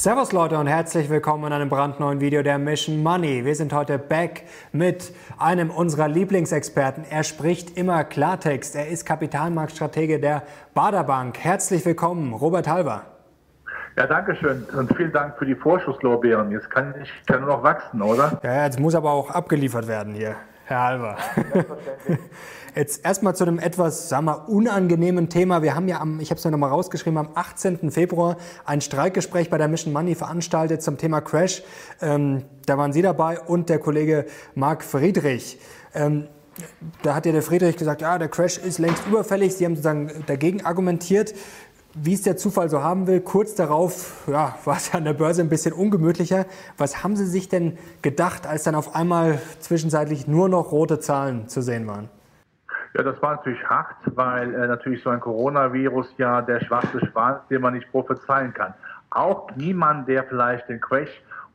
Servus Leute und herzlich willkommen in einem brandneuen Video der Mission Money. Wir sind heute back mit einem unserer Lieblingsexperten. Er spricht immer Klartext. Er ist Kapitalmarktstratege der Baderbank. Herzlich willkommen, Robert Halver. Ja, danke schön und vielen Dank für die Vorschusslorbeeren. Jetzt kann ich kann nur noch wachsen, oder? Ja, jetzt muss aber auch abgeliefert werden hier, Herr Halver. Jetzt erstmal zu einem etwas, sagen wir, unangenehmen Thema. Wir haben ja am, ich habe es mir nochmal rausgeschrieben, am 18. Februar ein Streikgespräch bei der Mission Money veranstaltet zum Thema Crash. Ähm, da waren Sie dabei und der Kollege Marc Friedrich. Ähm, da hat ja der Friedrich gesagt, ja, der Crash ist längst überfällig. Sie haben sozusagen dagegen argumentiert. Wie es der Zufall so haben will, kurz darauf ja, war es an der Börse ein bisschen ungemütlicher. Was haben Sie sich denn gedacht, als dann auf einmal zwischenzeitlich nur noch rote Zahlen zu sehen waren? Ja, das war natürlich hart, weil äh, natürlich so ein Coronavirus ja der schwarze Schwan den man nicht prophezeien kann. Auch niemand, der vielleicht den Crash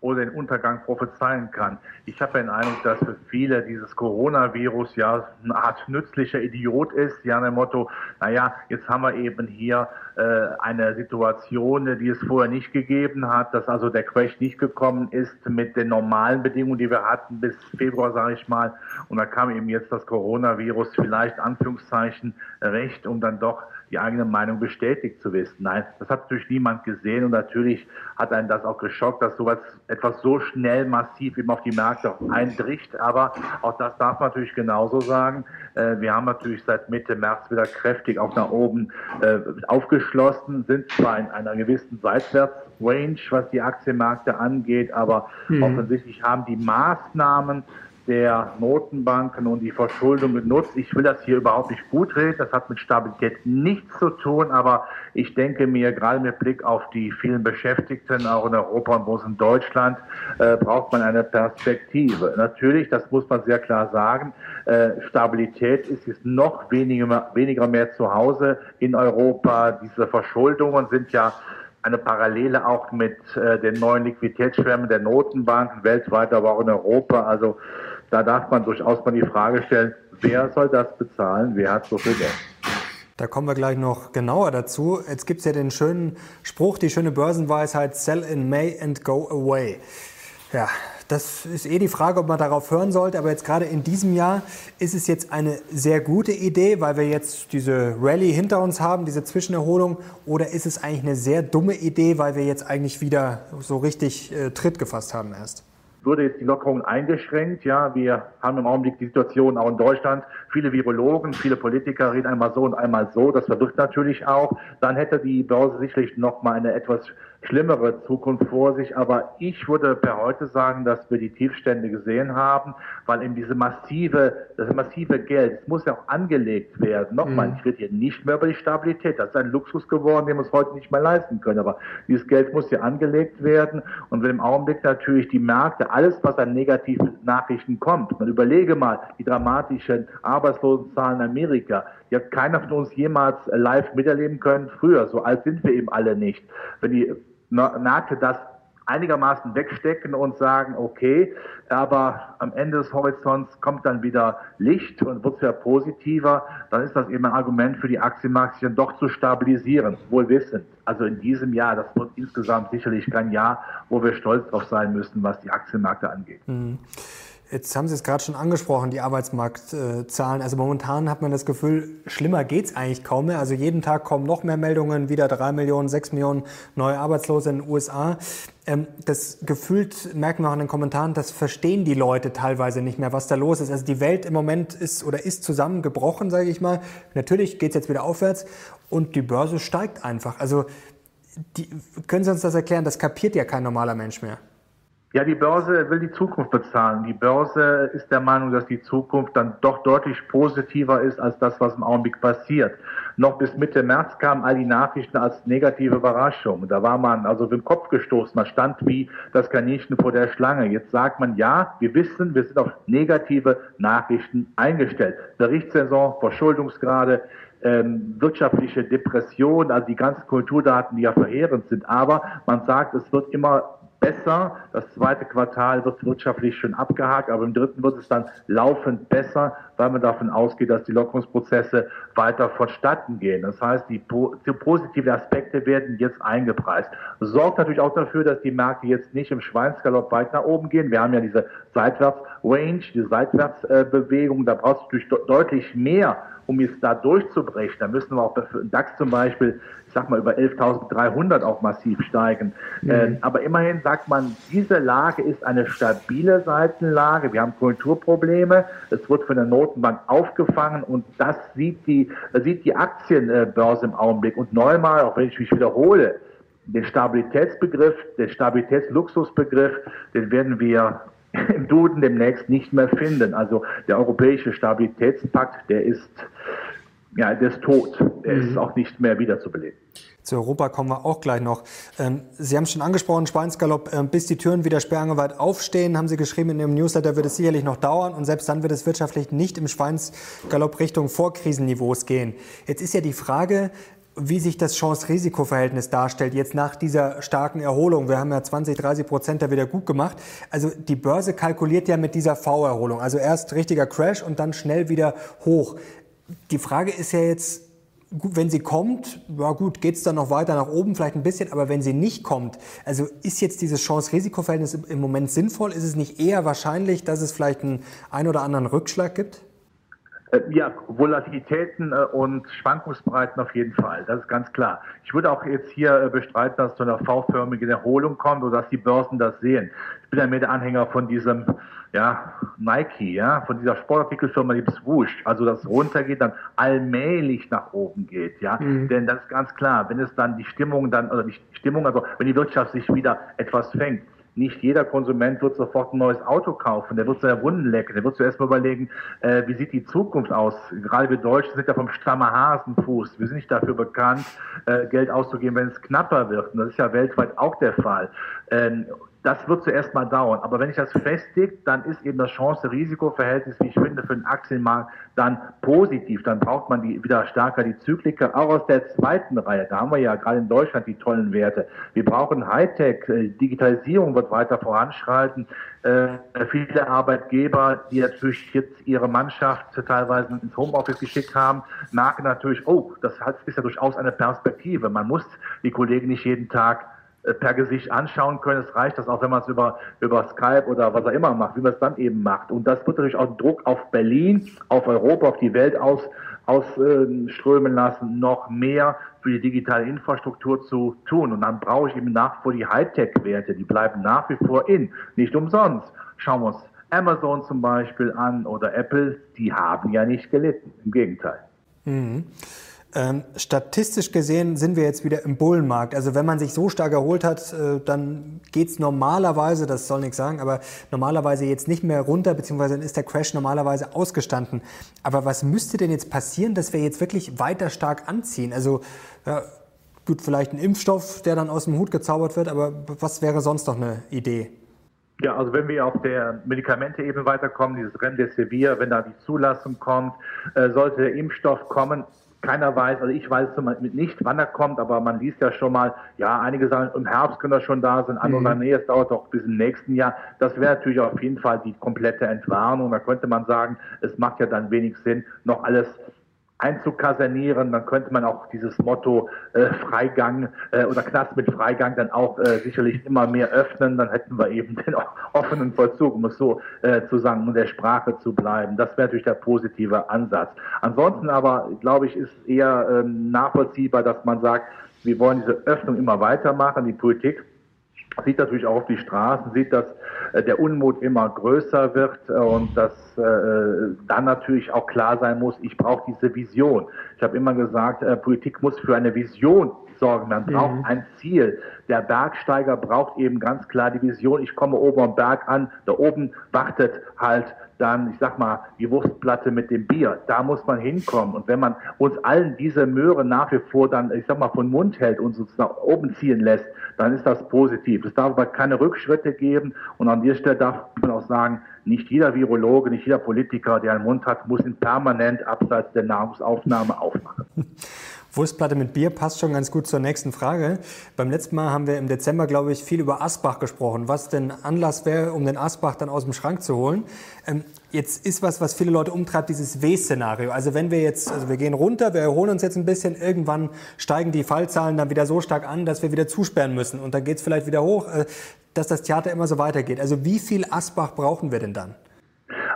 oder den Untergang prophezeien kann. Ich habe den Eindruck, dass für viele dieses Coronavirus ja eine Art nützlicher Idiot ist, ja, dem Motto, naja, jetzt haben wir eben hier äh, eine Situation, die es vorher nicht gegeben hat, dass also der Crash nicht gekommen ist mit den normalen Bedingungen, die wir hatten bis Februar, sage ich mal. Und da kam eben jetzt das Coronavirus vielleicht Anführungszeichen recht, um dann doch die eigene Meinung bestätigt zu wissen. Nein, das hat natürlich niemand gesehen und natürlich hat einen das auch geschockt, dass sowas etwas so schnell massiv eben auf die Märkte eindricht. Aber auch das darf man natürlich genauso sagen. Äh, wir haben natürlich seit Mitte März wieder kräftig auch nach oben äh, aufgeschlossen, sind zwar in einer gewissen Seitwärtsrange, was die Aktienmärkte angeht, aber mhm. offensichtlich haben die Maßnahmen der Notenbanken und die Verschuldung genutzt. Ich will das hier überhaupt nicht gut reden. Das hat mit Stabilität nichts zu tun. Aber ich denke mir, gerade mit Blick auf die vielen Beschäftigten, auch in Europa und bloß in Deutschland, äh, braucht man eine Perspektive. Natürlich, das muss man sehr klar sagen, äh, Stabilität ist jetzt noch weniger, weniger mehr zu Hause in Europa. Diese Verschuldungen sind ja eine Parallele auch mit äh, den neuen Liquiditätsschwärmen der Notenbanken weltweit, aber auch in Europa. Also da darf man durchaus mal die Frage stellen, wer soll das bezahlen? Wer hat so viel Geld? Da kommen wir gleich noch genauer dazu. Jetzt gibt es ja den schönen Spruch, die schöne Börsenweisheit, sell in May and go away. Ja, das ist eh die Frage, ob man darauf hören sollte. Aber jetzt gerade in diesem Jahr ist es jetzt eine sehr gute Idee, weil wir jetzt diese Rallye hinter uns haben, diese Zwischenerholung. Oder ist es eigentlich eine sehr dumme Idee, weil wir jetzt eigentlich wieder so richtig äh, Tritt gefasst haben erst? Würde jetzt die Lockerung eingeschränkt. Ja, wir haben im Augenblick die Situation auch in Deutschland. Viele Virologen, viele Politiker reden einmal so und einmal so. Das verwirrt natürlich auch. Dann hätte die Börse sicherlich noch mal eine etwas schlimmere Zukunft vor sich. Aber ich würde per heute sagen, dass wir die Tiefstände gesehen haben, weil eben diese massive, das massive Geld, es muss ja auch angelegt werden. Nochmal, mhm. ich rede hier nicht mehr über die Stabilität. Das ist ein Luxus geworden, den wir uns heute nicht mehr leisten können. Aber dieses Geld muss ja angelegt werden. Und wenn im Augenblick natürlich die Märkte, alles, was an negativen Nachrichten kommt, man überlege mal die dramatischen Arbeitslosenzahlen in Amerika, die hat keiner von uns jemals live miterleben können früher. So alt sind wir eben alle nicht. Wenn die Märkte das einigermaßen wegstecken und sagen, okay, aber am Ende des Horizonts kommt dann wieder Licht und wird wieder positiver, dann ist das eben ein Argument für die dann doch zu stabilisieren, wohl wissend. Also in diesem Jahr, das wird insgesamt sicherlich kein Jahr, wo wir stolz drauf sein müssen, was die Aktienmärkte angeht. Mhm. Jetzt haben Sie es gerade schon angesprochen, die Arbeitsmarktzahlen. Also momentan hat man das Gefühl, schlimmer geht es eigentlich kaum mehr. Also jeden Tag kommen noch mehr Meldungen, wieder drei Millionen, sechs Millionen neue Arbeitslose in den USA. Ähm, das gefühlt merken wir auch in den Kommentaren, das verstehen die Leute teilweise nicht mehr, was da los ist. Also die Welt im Moment ist oder ist zusammengebrochen, sage ich mal. Natürlich geht es jetzt wieder aufwärts und die Börse steigt einfach. Also die, können Sie uns das erklären? Das kapiert ja kein normaler Mensch mehr. Ja, die Börse will die Zukunft bezahlen. Die Börse ist der Meinung, dass die Zukunft dann doch deutlich positiver ist als das, was im Augenblick passiert. Noch bis Mitte März kamen all die Nachrichten als negative Überraschung. Da war man also den Kopf gestoßen. Man stand wie das Kaninchen vor der Schlange. Jetzt sagt man, ja, wir wissen, wir sind auf negative Nachrichten eingestellt. Berichtssaison, Verschuldungsgrade, ähm, wirtschaftliche Depression, also die ganzen Kulturdaten, die ja verheerend sind. Aber man sagt, es wird immer besser. Das zweite Quartal wird wirtschaftlich schon abgehakt, aber im dritten wird es dann laufend besser, weil man davon ausgeht, dass die Lockerungsprozesse weiter vonstatten gehen. Das heißt, die, die positiven Aspekte werden jetzt eingepreist. Das sorgt natürlich auch dafür, dass die Märkte jetzt nicht im Schweinsgalopp weit nach oben gehen. Wir haben ja diese Seitwärts-Range, die Seitwärtsbewegung. Da brauchst du natürlich deutlich mehr, um jetzt da durchzubrechen. Da müssen wir auch für DAX zum Beispiel sag mal, über 11.300 auch massiv steigen. Mhm. Ähm, aber immerhin sagt man, diese Lage ist eine stabile Seitenlage. Wir haben Kulturprobleme. Es wird von der Notenbank aufgefangen und das sieht die, sieht die Aktienbörse im Augenblick. Und neunmal, auch wenn ich mich wiederhole, den Stabilitätsbegriff, den Stabilitätsluxusbegriff, den werden wir im Duden demnächst nicht mehr finden. Also der europäische Stabilitätspakt, der ist ja, der ist tot. Der mhm. ist auch nicht mehr wiederzubeleben. Zu Europa kommen wir auch gleich noch. Ähm, Sie haben schon angesprochen, Schweinsgalopp, ähm, bis die Türen wieder sperrangeweit aufstehen, haben Sie geschrieben in Ihrem Newsletter, wird es sicherlich noch dauern und selbst dann wird es wirtschaftlich nicht im Schweinsgalopp Richtung Vorkrisenniveaus gehen. Jetzt ist ja die Frage, wie sich das Chance-Risiko-Verhältnis darstellt, jetzt nach dieser starken Erholung. Wir haben ja 20, 30 Prozent da wieder gut gemacht. Also die Börse kalkuliert ja mit dieser V-Erholung. Also erst richtiger Crash und dann schnell wieder hoch. Die Frage ist ja jetzt, wenn sie kommt, ja gut, geht es dann noch weiter nach oben, vielleicht ein bisschen, aber wenn sie nicht kommt, also ist jetzt dieses Chance-Risiko-Verhältnis im Moment sinnvoll? Ist es nicht eher wahrscheinlich, dass es vielleicht einen ein oder anderen Rückschlag gibt? Äh, ja, Volatilitäten äh, und Schwankungsbreiten auf jeden Fall, das ist ganz klar. Ich würde auch jetzt hier äh, bestreiten, dass es zu einer V-förmigen Erholung kommt oder dass die Börsen das sehen. Ich bin ja mehr der Anhänger von diesem ja, Nike, ja, von dieser Sportartikelfirma, die Swoosh, also das runtergeht, dann allmählich nach oben geht, ja, mhm. denn das ist ganz klar, wenn es dann die Stimmung dann, oder die Stimmung, also wenn die Wirtschaft sich wieder etwas fängt, nicht jeder Konsument wird sofort ein neues Auto kaufen, der wird seine Wunden lecken, der wird zuerst mal überlegen, äh, wie sieht die Zukunft aus. Gerade wir Deutschen sind ja vom Stammer Hasenfuß. Wir sind nicht dafür bekannt, äh, Geld auszugeben, wenn es knapper wird. Und das ist ja weltweit auch der Fall. Ähm, das wird zuerst mal dauern. Aber wenn ich das festige, dann ist eben das Chance-Risiko-Verhältnis, wie ich finde, für den Aktienmarkt dann positiv. Dann braucht man die, wieder stärker die Zykliker, auch aus der zweiten Reihe. Da haben wir ja gerade in Deutschland die tollen Werte. Wir brauchen Hightech, äh, Digitalisierung wird weiter voranschreiten. Äh, viele Arbeitgeber, die natürlich jetzt ihre Mannschaft teilweise ins Homeoffice geschickt haben, merken natürlich, oh, das ist ja durchaus eine Perspektive. Man muss die Kollegen nicht jeden Tag per Gesicht anschauen können. Es reicht das auch, wenn man es über, über Skype oder was er immer macht, wie man es dann eben macht. Und das wird natürlich auch Druck auf Berlin, auf Europa, auf die Welt aus, ausströmen lassen, noch mehr für die digitale Infrastruktur zu tun. Und dann brauche ich eben nach wie vor die Hightech-Werte, die bleiben nach wie vor in. Nicht umsonst. Schauen wir uns Amazon zum Beispiel an oder Apple, die haben ja nicht gelitten. Im Gegenteil. Mhm. Ähm, statistisch gesehen sind wir jetzt wieder im Bullenmarkt. Also wenn man sich so stark erholt hat, äh, dann geht's normalerweise, das soll nichts sagen, aber normalerweise jetzt nicht mehr runter, beziehungsweise dann ist der Crash normalerweise ausgestanden. Aber was müsste denn jetzt passieren, dass wir jetzt wirklich weiter stark anziehen? Also ja, gut, vielleicht ein Impfstoff, der dann aus dem Hut gezaubert wird, aber was wäre sonst noch eine Idee? Ja, also wenn wir auf der Medikamente-Ebene weiterkommen, dieses Remdesivir, wenn da die Zulassung kommt, äh, sollte der Impfstoff kommen, keiner weiß, also ich weiß nicht, wann er kommt, aber man liest ja schon mal, ja, einige sagen, im Herbst können er schon da sein, andere mhm. sagen, nee, es dauert doch bis im nächsten Jahr. Das wäre natürlich auf jeden Fall die komplette Entwarnung. Da könnte man sagen, es macht ja dann wenig Sinn, noch alles einzukasernieren, dann könnte man auch dieses Motto äh, Freigang äh, oder Knast mit Freigang dann auch äh, sicherlich immer mehr öffnen, dann hätten wir eben den offenen Vollzug, um es so äh, zu sagen, um der Sprache zu bleiben. Das wäre natürlich der positive Ansatz. Ansonsten aber, glaube ich, ist eher ähm, nachvollziehbar, dass man sagt, wir wollen diese Öffnung immer weitermachen, die Politik sieht natürlich auch auf die Straßen, sieht, dass äh, der Unmut immer größer wird äh, und dass äh, dann natürlich auch klar sein muss, ich brauche diese Vision. Ich habe immer gesagt, äh, Politik muss für eine Vision sorgen. Man braucht mhm. ein Ziel. Der Bergsteiger braucht eben ganz klar die Vision, ich komme oben am Berg an, da oben wartet halt dann, ich sag mal, die Wurstplatte mit dem Bier. Da muss man hinkommen. Und wenn man uns allen diese Möhre nach wie vor dann, ich sag mal, von Mund hält und uns nach oben ziehen lässt, dann ist das positiv. Es darf aber keine Rückschritte geben. Und an dieser Stelle darf man auch sagen, nicht jeder Virologe, nicht jeder Politiker, der einen Mund hat, muss ihn permanent abseits der Nahrungsaufnahme aufmachen. Wurstplatte mit Bier passt schon ganz gut zur nächsten Frage. Beim letzten Mal haben wir im Dezember, glaube ich, viel über Asbach gesprochen, was denn Anlass wäre, um den Asbach dann aus dem Schrank zu holen. Ähm, jetzt ist was, was viele Leute umtreibt, dieses W-Szenario. Also wenn wir jetzt, also wir gehen runter, wir erholen uns jetzt ein bisschen, irgendwann steigen die Fallzahlen dann wieder so stark an, dass wir wieder zusperren müssen. Und dann geht es vielleicht wieder hoch, äh, dass das Theater immer so weitergeht. Also wie viel Asbach brauchen wir denn dann?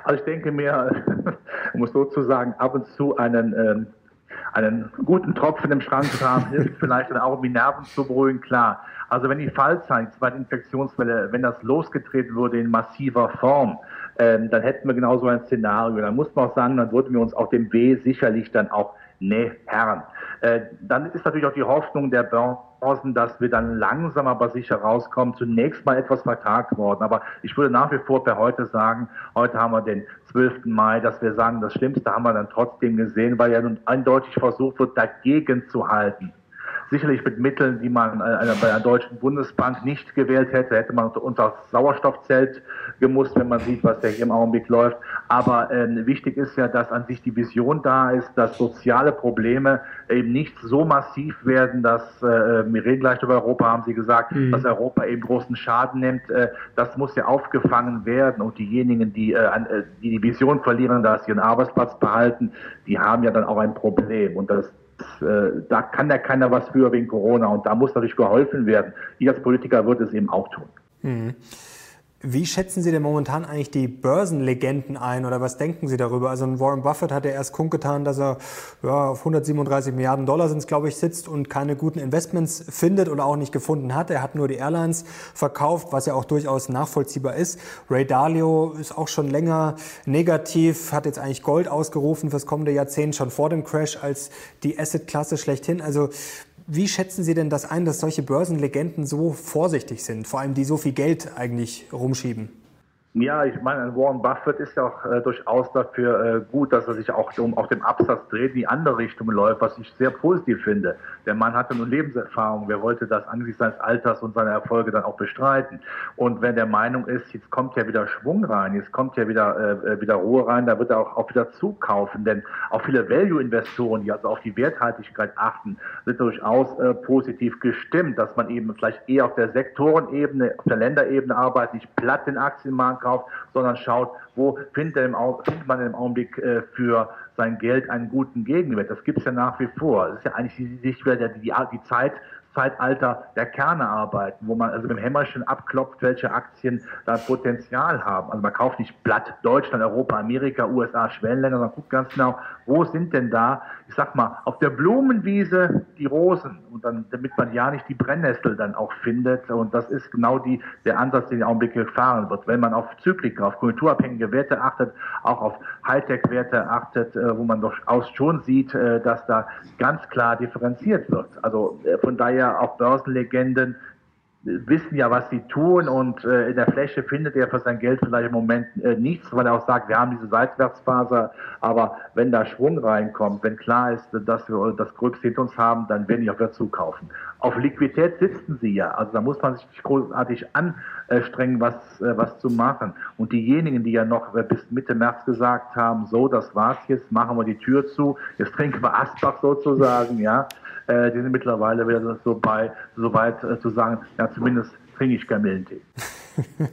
Also ich denke mir, es sozusagen ab und zu einen ähm, einen guten Tropfen im Schrank zu haben, hilft vielleicht auch, um die Nerven zu beruhigen, klar. Also wenn die Fallzeit, die zweite Infektionswelle, wenn das losgetreten würde in massiver Form, ähm, dann hätten wir genauso ein Szenario. Dann muss man auch sagen, dann würden wir uns auf dem W sicherlich dann auch nähern. Äh, dann ist natürlich auch die Hoffnung der Börsen, dass wir dann langsam aber sicher rauskommen, zunächst mal etwas vertagt worden. Aber ich würde nach wie vor per heute sagen, heute haben wir den 12. Mai, dass wir sagen, das Schlimmste haben wir dann trotzdem gesehen, weil ja nun eindeutig versucht wird, dagegen zu halten sicherlich mit Mitteln, die man äh, bei einer deutschen Bundesbank nicht gewählt hätte, hätte man unter Sauerstoffzelt gemusst, wenn man sieht, was ja hier im Augenblick läuft. Aber äh, wichtig ist ja, dass an sich die Vision da ist, dass soziale Probleme eben nicht so massiv werden, dass äh, wir reden gleich über Europa, haben Sie gesagt, mhm. dass Europa eben großen Schaden nimmt. Äh, das muss ja aufgefangen werden und diejenigen, die, äh, äh, die die Vision verlieren, dass sie ihren Arbeitsplatz behalten, die haben ja dann auch ein Problem. Und das äh, da kann ja keiner was für wegen Corona und da muss natürlich geholfen werden. Ich als Politiker würde es eben auch tun. Mhm. Wie schätzen Sie denn momentan eigentlich die Börsenlegenden ein oder was denken Sie darüber? Also Warren Buffett hat ja erst kundgetan, dass er ja, auf 137 Milliarden Dollar sind glaube ich, sitzt und keine guten Investments findet oder auch nicht gefunden hat. Er hat nur die Airlines verkauft, was ja auch durchaus nachvollziehbar ist. Ray Dalio ist auch schon länger negativ, hat jetzt eigentlich Gold ausgerufen fürs kommende Jahrzehnt, schon vor dem Crash als die Asset-Klasse schlechthin. Also wie schätzen Sie denn das ein, dass solche Börsenlegenden so vorsichtig sind, vor allem die so viel Geld eigentlich rumschieben? Ja, ich meine, Warren Buffett ist ja auch äh, durchaus dafür äh, gut, dass er sich auch um, auf dem Absatz dreht, in die andere Richtung läuft, was ich sehr positiv finde. Der Mann hatte nun Lebenserfahrung. Wer wollte das angesichts seines Alters und seiner Erfolge dann auch bestreiten? Und wenn der Meinung ist, jetzt kommt ja wieder Schwung rein, jetzt kommt ja wieder, äh, äh wieder Ruhe rein, da wird er auch, auch wieder zukaufen. Denn auch viele Value-Investoren, die also auf die Werthaltigkeit achten, sind durchaus äh, positiv gestimmt, dass man eben vielleicht eher auf der Sektorenebene, auf der Länderebene arbeitet, nicht platt den Aktienmarkt kauft, sondern schaut, wo findet, findet man im Augenblick äh, für sein Geld einen guten Gegenwert. Das gibt es ja nach wie vor. Das ist ja eigentlich die, die, die, die Zeit, Zeitalter der Kerne arbeiten, wo man also mit dem Hämmerchen abklopft, welche Aktien da Potenzial haben. Also man kauft nicht Blatt Deutschland, Europa, Amerika, USA, Schwellenländer, sondern guckt ganz genau, wo sind denn da, ich sag mal, auf der Blumenwiese die Rosen und dann, damit man ja nicht die Brennnessel dann auch findet. Und das ist genau die, der Ansatz, den im Augenblick gefahren wird. Wenn man auf Zyklika, auf kulturabhängige Werte achtet, auch auf Hightech-Werte achtet, äh, wo man durchaus schon sieht, äh, dass da ganz klar differenziert wird. Also äh, von daher ja auch Börsenlegenden wissen ja, was sie tun und äh, in der Fläche findet er für sein Geld vielleicht im Moment äh, nichts, weil er auch sagt, wir haben diese Seitwärtsphase, aber wenn da Schwung reinkommt, wenn klar ist, dass wir das Gröbste hinter uns haben, dann werden die auch wieder zukaufen. Auf Liquidität sitzen sie ja, also da muss man sich nicht großartig anstrengen, was, äh, was zu machen. Und diejenigen, die ja noch bis Mitte März gesagt haben, so, das war's jetzt, machen wir die Tür zu, jetzt trinken wir Asbach sozusagen, ja, äh, die sind mittlerweile wieder so, bei, so weit äh, zu sagen, ja, zumindest trinke ich. Ähm,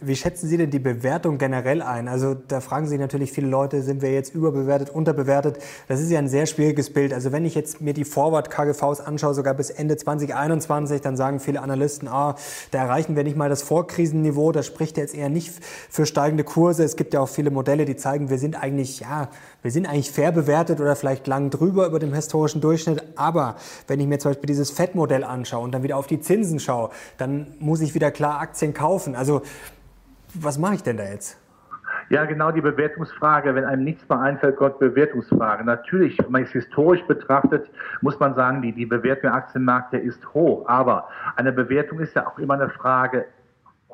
wie schätzen Sie denn die Bewertung generell ein? Also da fragen sich natürlich viele Leute, sind wir jetzt überbewertet, unterbewertet? Das ist ja ein sehr schwieriges Bild. Also wenn ich jetzt mir die Forward-KGVs anschaue, sogar bis Ende 2021, dann sagen viele Analysten, ah, da erreichen wir nicht mal das Vorkrisenniveau. Das spricht jetzt eher nicht für steigende Kurse. Es gibt ja auch viele Modelle, die zeigen, wir sind eigentlich, ja, wir sind eigentlich fair bewertet oder vielleicht lang drüber über dem historischen Durchschnitt. Aber wenn ich mir zum Beispiel dieses FED-Modell anschaue und dann wieder auf die Zinsen schaue, dann muss ich wieder klar Aktien kaufen. Also was mache ich denn da jetzt? Ja, genau die Bewertungsfrage. Wenn einem nichts mehr einfällt, kommt Bewertungsfrage. Natürlich, wenn man es historisch betrachtet, muss man sagen, die, die Bewertung der Aktienmärkte ist hoch. Aber eine Bewertung ist ja auch immer eine Frage,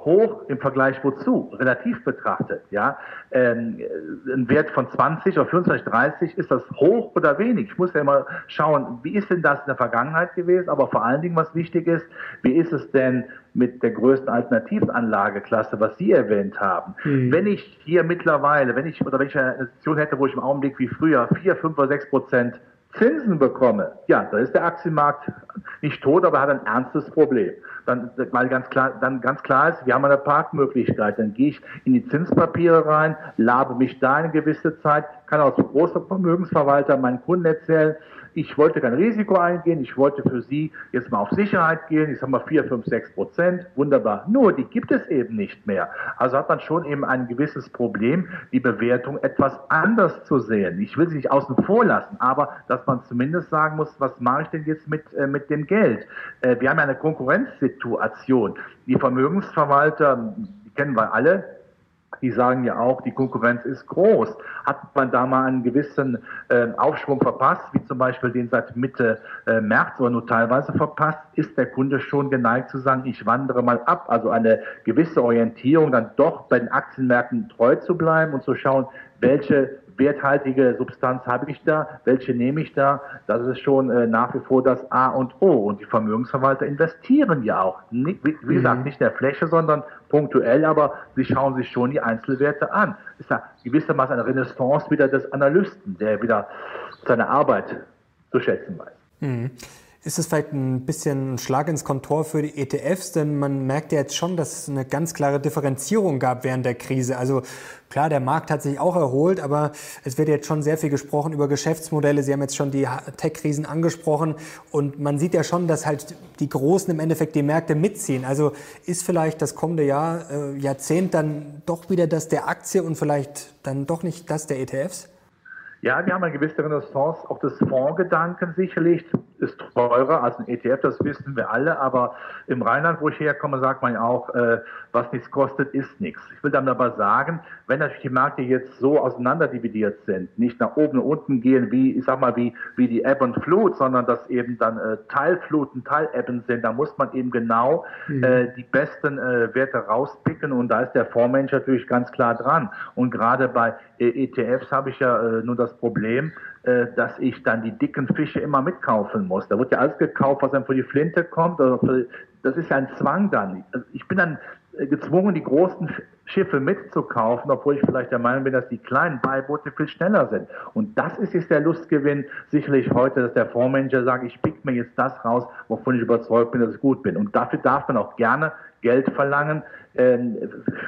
hoch im Vergleich wozu? Relativ betrachtet, ja. Ähm, ein Wert von 20 oder 25, 30, ist das hoch oder wenig? Ich muss ja immer schauen, wie ist denn das in der Vergangenheit gewesen? Aber vor allen Dingen, was wichtig ist, wie ist es denn mit der größten Alternativanlageklasse, was Sie erwähnt haben? Mhm. Wenn ich hier mittlerweile, wenn ich, oder wenn ich eine Situation hätte, wo ich im Augenblick wie früher 4, 5 oder 6 Prozent Zinsen bekomme, ja, da ist der Aktienmarkt nicht tot, aber hat ein ernstes Problem. Dann, weil ganz klar, dann ganz klar ist, wir haben eine Parkmöglichkeit. Dann gehe ich in die Zinspapiere rein, labe mich da eine gewisse Zeit, kann als großer Vermögensverwalter meinen Kunden erzählen, ich wollte kein Risiko eingehen, ich wollte für Sie jetzt mal auf Sicherheit gehen, ich sage mal 4, 5, 6 Prozent, wunderbar. Nur, die gibt es eben nicht mehr. Also hat man schon eben ein gewisses Problem, die Bewertung etwas anders zu sehen. Ich will sie nicht außen vor lassen, aber dass man zumindest sagen muss, was mache ich denn jetzt mit, äh, mit dem Geld? Äh, wir haben ja eine Konkurrenzsituation. Die Vermögensverwalter, die kennen wir alle, die sagen ja auch, die Konkurrenz ist groß. Hat man da mal einen gewissen äh, Aufschwung verpasst, wie zum Beispiel den seit Mitte äh, März oder nur teilweise verpasst, ist der Kunde schon geneigt zu sagen, ich wandere mal ab. Also eine gewisse Orientierung, dann doch bei den Aktienmärkten treu zu bleiben und zu schauen, welche werthaltige Substanz habe ich da, welche nehme ich da, das ist schon äh, nach wie vor das A und O. Und die Vermögensverwalter investieren ja auch, nicht, wie, wie gesagt, mhm. nicht in der Fläche, sondern punktuell, aber sie schauen sich schon die Einzelwerte an. Ist ja gewissermaßen eine Renaissance wieder des Analysten, der wieder seine Arbeit zu schätzen weiß. Mhm. Ist es vielleicht ein bisschen ein Schlag ins Kontor für die ETFs? Denn man merkt ja jetzt schon, dass es eine ganz klare Differenzierung gab während der Krise. Also klar, der Markt hat sich auch erholt, aber es wird jetzt schon sehr viel gesprochen über Geschäftsmodelle. Sie haben jetzt schon die Tech-Krisen angesprochen und man sieht ja schon, dass halt die Großen im Endeffekt die Märkte mitziehen. Also ist vielleicht das kommende Jahr, äh, Jahrzehnt dann doch wieder das der Aktie und vielleicht dann doch nicht das der ETFs? Ja, wir haben eine gewisse Renaissance auch des Fondsgedanken sicherlich ist teurer als ein ETF, das wissen wir alle, aber im Rheinland, wo ich herkomme, sagt man ja auch, äh, was nichts kostet, ist nichts. Ich will dann aber sagen, wenn natürlich die Märkte jetzt so auseinanderdividiert sind, nicht nach oben und unten gehen, wie, ich sag mal, wie, wie die Ebb und Flut, sondern dass eben dann äh, Teilfluten, Teilebben sind, da muss man eben genau mhm. äh, die besten äh, Werte rauspicken und da ist der Fondsmensch natürlich ganz klar dran. Und gerade bei äh, ETFs habe ich ja äh, nur das Problem, dass ich dann die dicken Fische immer mitkaufen muss. Da wird ja alles gekauft, was dann für die Flinte kommt. Also das ist ja ein Zwang dann. Also ich bin dann äh, gezwungen, die großen Schiffe mitzukaufen, obwohl ich vielleicht der Meinung bin, dass die kleinen Beiboote viel schneller sind. Und das ist jetzt der Lustgewinn sicherlich heute, dass der Fondsmanager sagt, ich pick mir jetzt das raus, wovon ich überzeugt bin, dass ich gut bin. Und dafür darf man auch gerne Geld verlangen. Ähm,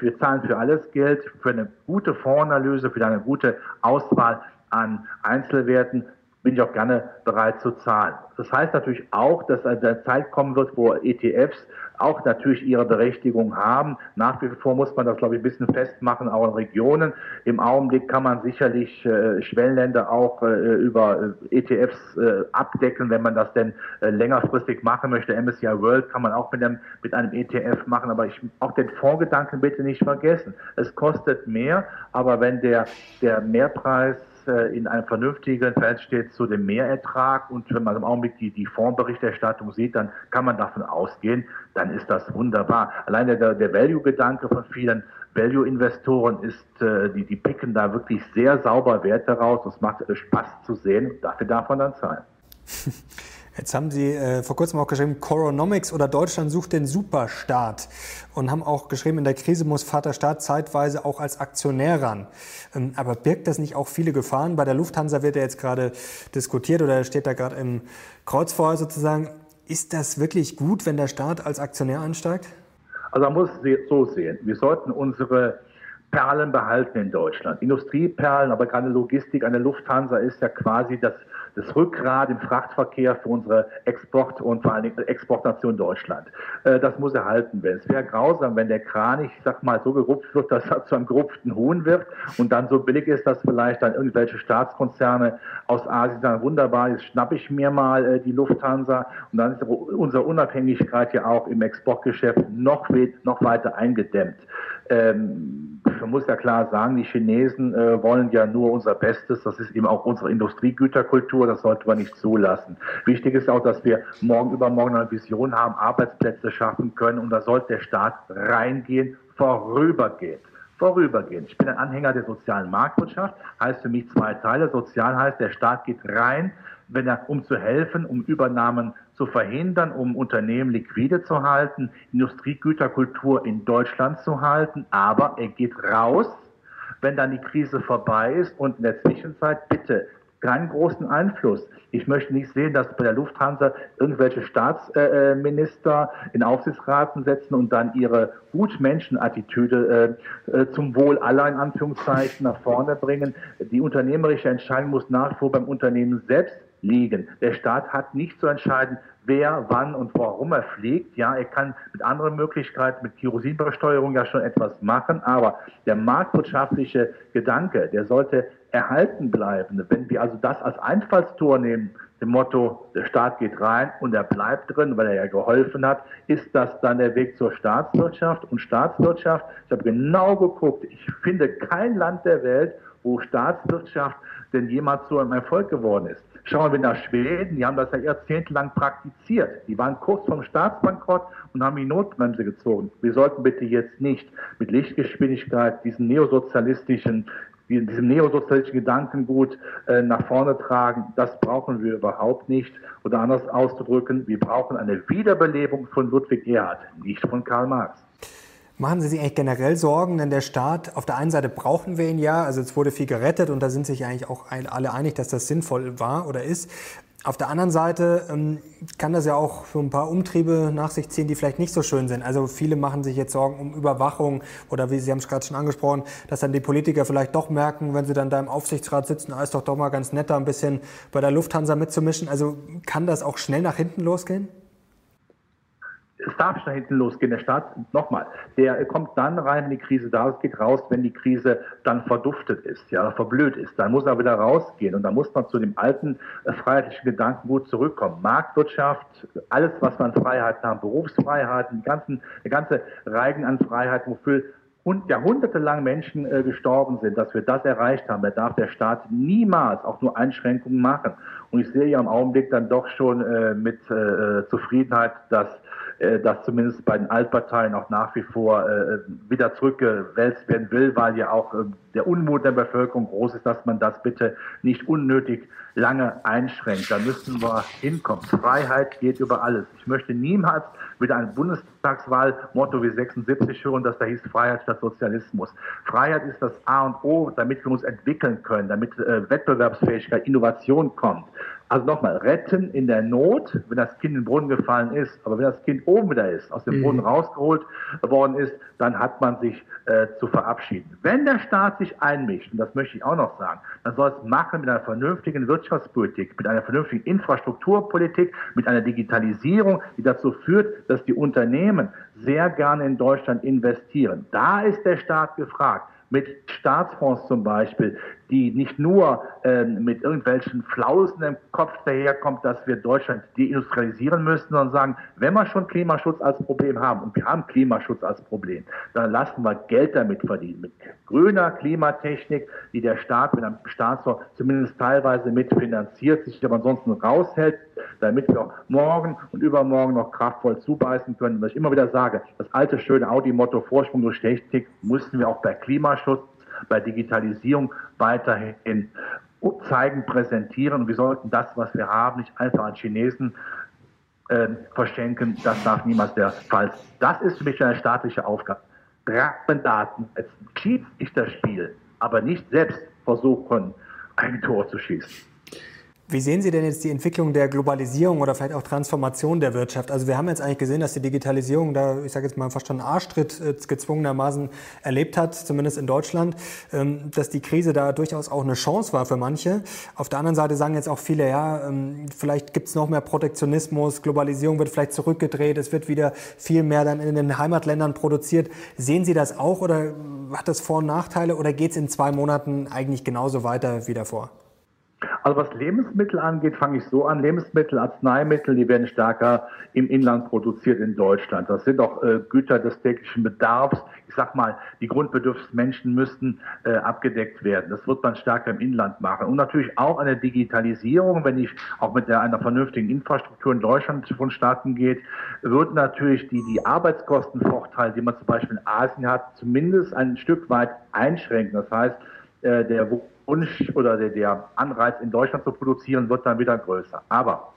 wir zahlen für alles Geld, für eine gute Fondsanalyse, für eine gute Auswahl an Einzelwerten bin ich auch gerne bereit zu zahlen. Das heißt natürlich auch, dass eine Zeit kommen wird, wo ETFs auch natürlich ihre Berechtigung haben. Nach wie vor muss man das, glaube ich, ein bisschen festmachen, auch in Regionen. Im Augenblick kann man sicherlich äh, Schwellenländer auch äh, über äh, ETFs äh, abdecken, wenn man das denn äh, längerfristig machen möchte. MSCI World kann man auch mit einem, mit einem ETF machen, aber ich, auch den Fondsgedanken bitte nicht vergessen. Es kostet mehr, aber wenn der, der Mehrpreis in einem vernünftigen Verhältnis steht zu dem Mehrertrag. Und wenn man im Augenblick die, die Fondsberichterstattung sieht, dann kann man davon ausgehen, dann ist das wunderbar. Allein der, der Value-Gedanke von vielen Value-Investoren ist, äh, die, die picken da wirklich sehr sauber Werte raus. Das macht äh, Spaß zu sehen. Dafür darf man dann zahlen. Jetzt haben Sie äh, vor kurzem auch geschrieben, Coronomics oder Deutschland sucht den Superstaat und haben auch geschrieben, in der Krise muss Vaterstaat zeitweise auch als Aktionär ran. Ähm, aber birgt das nicht auch viele Gefahren? Bei der Lufthansa wird ja jetzt gerade diskutiert oder steht da gerade im Kreuzfeuer sozusagen. Ist das wirklich gut, wenn der Staat als Aktionär ansteigt? Also man muss es so sehen. Wir sollten unsere Perlen behalten in Deutschland. Industrieperlen, aber gerade Logistik, eine Lufthansa ist ja quasi das das Rückgrat im Frachtverkehr für unsere Export- und vor allen Dingen Exportnation Deutschland. Äh, das muss erhalten werden. Es wäre grausam, wenn der Kranich, ich sag mal, so gerupft wird, dass er zu einem gerupften Huhn wird und dann so billig ist, dass vielleicht dann irgendwelche Staatskonzerne aus Asien sagen, wunderbar, jetzt schnappe ich mir mal äh, die Lufthansa und dann ist unsere Unabhängigkeit ja auch im Exportgeschäft noch, noch weiter eingedämmt. Ähm, man muss ja klar sagen, die Chinesen äh, wollen ja nur unser Bestes. Das ist eben auch unsere Industriegüterkultur. Das sollte man nicht zulassen. Wichtig ist auch, dass wir morgen übermorgen eine Vision haben, Arbeitsplätze schaffen können. Und da sollte der Staat reingehen, vorübergehend vorübergehend. Ich bin ein Anhänger der sozialen Marktwirtschaft, heißt für mich zwei Teile. Sozial heißt, der Staat geht rein, wenn er, um zu helfen, um Übernahmen zu verhindern, um Unternehmen liquide zu halten, Industriegüterkultur in Deutschland zu halten, aber er geht raus, wenn dann die Krise vorbei ist und in der Zwischenzeit bitte keinen großen Einfluss. Ich möchte nicht sehen, dass bei der Lufthansa irgendwelche Staatsminister in Aufsichtsraten setzen und dann ihre Gutmenschenattitüde äh, äh, zum Wohl aller in Anführungszeichen nach vorne bringen. Die unternehmerische Entscheidung muss nach wie vor beim Unternehmen selbst liegen. Der Staat hat nicht zu entscheiden, wer, wann und warum er fliegt. Ja, er kann mit anderen Möglichkeiten, mit Kerosinbesteuerung ja schon etwas machen, aber der marktwirtschaftliche Gedanke, der sollte erhalten bleiben. Wenn wir also das als Einfallstor nehmen, dem Motto, der Staat geht rein und er bleibt drin, weil er ja geholfen hat, ist das dann der Weg zur Staatswirtschaft? Und Staatswirtschaft, ich habe genau geguckt, ich finde kein Land der Welt, wo Staatswirtschaft denn jemals so ein Erfolg geworden ist. Schauen wir nach Schweden, die haben das ja jahrzehntelang praktiziert. Die waren kurz vom Staatsbankrott und haben die Notbremse gezogen. Wir sollten bitte jetzt nicht mit Lichtgeschwindigkeit diesen neosozialistischen diesem neosozialistischen Gedankengut äh, nach vorne tragen, das brauchen wir überhaupt nicht. Oder anders auszudrücken, wir brauchen eine Wiederbelebung von Ludwig Erhard, nicht von Karl Marx. Machen Sie sich eigentlich generell Sorgen, denn der Staat, auf der einen Seite brauchen wir ihn ja, also es wurde viel gerettet und da sind sich eigentlich auch alle einig, dass das sinnvoll war oder ist. Auf der anderen Seite ähm, kann das ja auch so ein paar Umtriebe nach sich ziehen, die vielleicht nicht so schön sind. Also viele machen sich jetzt Sorgen um Überwachung oder wie Sie haben es gerade schon angesprochen, dass dann die Politiker vielleicht doch merken, wenn sie dann da im Aufsichtsrat sitzen, ah, ist doch doch mal ganz nett, da ein bisschen bei der Lufthansa mitzumischen. Also kann das auch schnell nach hinten losgehen? Es darf nach hinten losgehen. Der Staat, nochmal, der kommt dann rein, wenn die Krise da ist, geht raus, wenn die Krise dann verduftet ist, ja, verblöd ist. Dann muss er wieder rausgehen und dann muss man zu dem alten äh, freiheitlichen Gedankengut zurückkommen. Marktwirtschaft, alles, was man Freiheiten haben, Berufsfreiheiten, die ganzen, der ganze Reigen an Freiheiten, wofür und jahrhundertelang Menschen äh, gestorben sind, dass wir das erreicht haben, da darf der Staat niemals auch nur Einschränkungen machen. Und ich sehe ja im Augenblick dann doch schon äh, mit äh, Zufriedenheit, dass äh, das zumindest bei den Altparteien auch nach wie vor äh, wieder zurückgewälzt werden will, weil ja auch äh, der Unmut der Bevölkerung groß ist, dass man das bitte nicht unnötig lange einschränkt. Da müssen wir hinkommen. Freiheit geht über alles. Ich möchte niemals wieder ein Bundestagswahl-Motto wie 76 hören, dass da hieß Freiheit statt Sozialismus. Freiheit ist das A und O, damit wir uns entwickeln können, damit äh, Wettbewerbsfähigkeit, Innovation kommt. Also nochmal, retten in der Not, wenn das Kind in den Brunnen gefallen ist, aber wenn das Kind oben wieder ist, aus dem mhm. Brunnen rausgeholt worden ist, dann hat man sich äh, zu verabschieden. Wenn der Staat sich einmischt, und das möchte ich auch noch sagen, dann soll es machen mit einer vernünftigen Wirtschaftspolitik, mit einer vernünftigen Infrastrukturpolitik, mit einer Digitalisierung, die dazu führt, dass die Unternehmen sehr gerne in Deutschland investieren. Da ist der Staat gefragt mit Staatsfonds zum Beispiel, die nicht nur äh, mit irgendwelchen Flausen im Kopf daherkommt, dass wir Deutschland deindustrialisieren müssen, sondern sagen, wenn wir schon Klimaschutz als Problem haben, und wir haben Klimaschutz als Problem, dann lassen wir Geld damit verdienen, mit grüner Klimatechnik, die der Staat mit einem Staatsfonds zumindest teilweise mitfinanziert, sich aber ansonsten raushält, damit wir auch morgen und übermorgen noch kraftvoll zubeißen können. Was ich immer wieder sage, das alte schöne Audi-Motto Vorsprung durch Technik müssen wir auch bei Klimaschutz bei Digitalisierung weiterhin zeigen, präsentieren. Wir sollten das, was wir haben, nicht einfach an Chinesen äh, verschenken. Das darf niemals der Fall sein. Das ist für mich eine staatliche Aufgabe. Daten, jetzt schießt ich das Spiel, aber nicht selbst versuchen, ein Tor zu schießen. Wie sehen Sie denn jetzt die Entwicklung der Globalisierung oder vielleicht auch Transformation der Wirtschaft? Also wir haben jetzt eigentlich gesehen, dass die Digitalisierung da, ich sage jetzt mal fast schon einen Arschtritt äh, gezwungenermaßen erlebt hat, zumindest in Deutschland, ähm, dass die Krise da durchaus auch eine Chance war für manche. Auf der anderen Seite sagen jetzt auch viele, ja, ähm, vielleicht gibt es noch mehr Protektionismus, Globalisierung wird vielleicht zurückgedreht, es wird wieder viel mehr dann in den Heimatländern produziert. Sehen Sie das auch oder hat das Vor- und Nachteile oder geht es in zwei Monaten eigentlich genauso weiter wie davor? Also was Lebensmittel angeht, fange ich so an. Lebensmittel, Arzneimittel, die werden stärker im Inland produziert in Deutschland. Das sind auch äh, Güter des täglichen Bedarfs. Ich sag mal, die Grundbedürfnisse Menschen müssten äh, abgedeckt werden. Das wird man stärker im Inland machen. Und natürlich auch eine Digitalisierung, wenn ich auch mit der, einer vernünftigen Infrastruktur in Deutschland vonstatten geht, wird natürlich die, die Arbeitskostenvorteile, die man zum Beispiel in Asien hat, zumindest ein Stück weit einschränken. Das heißt, äh, der Wunsch oder der, der Anreiz in Deutschland zu produzieren wird dann wieder größer. Aber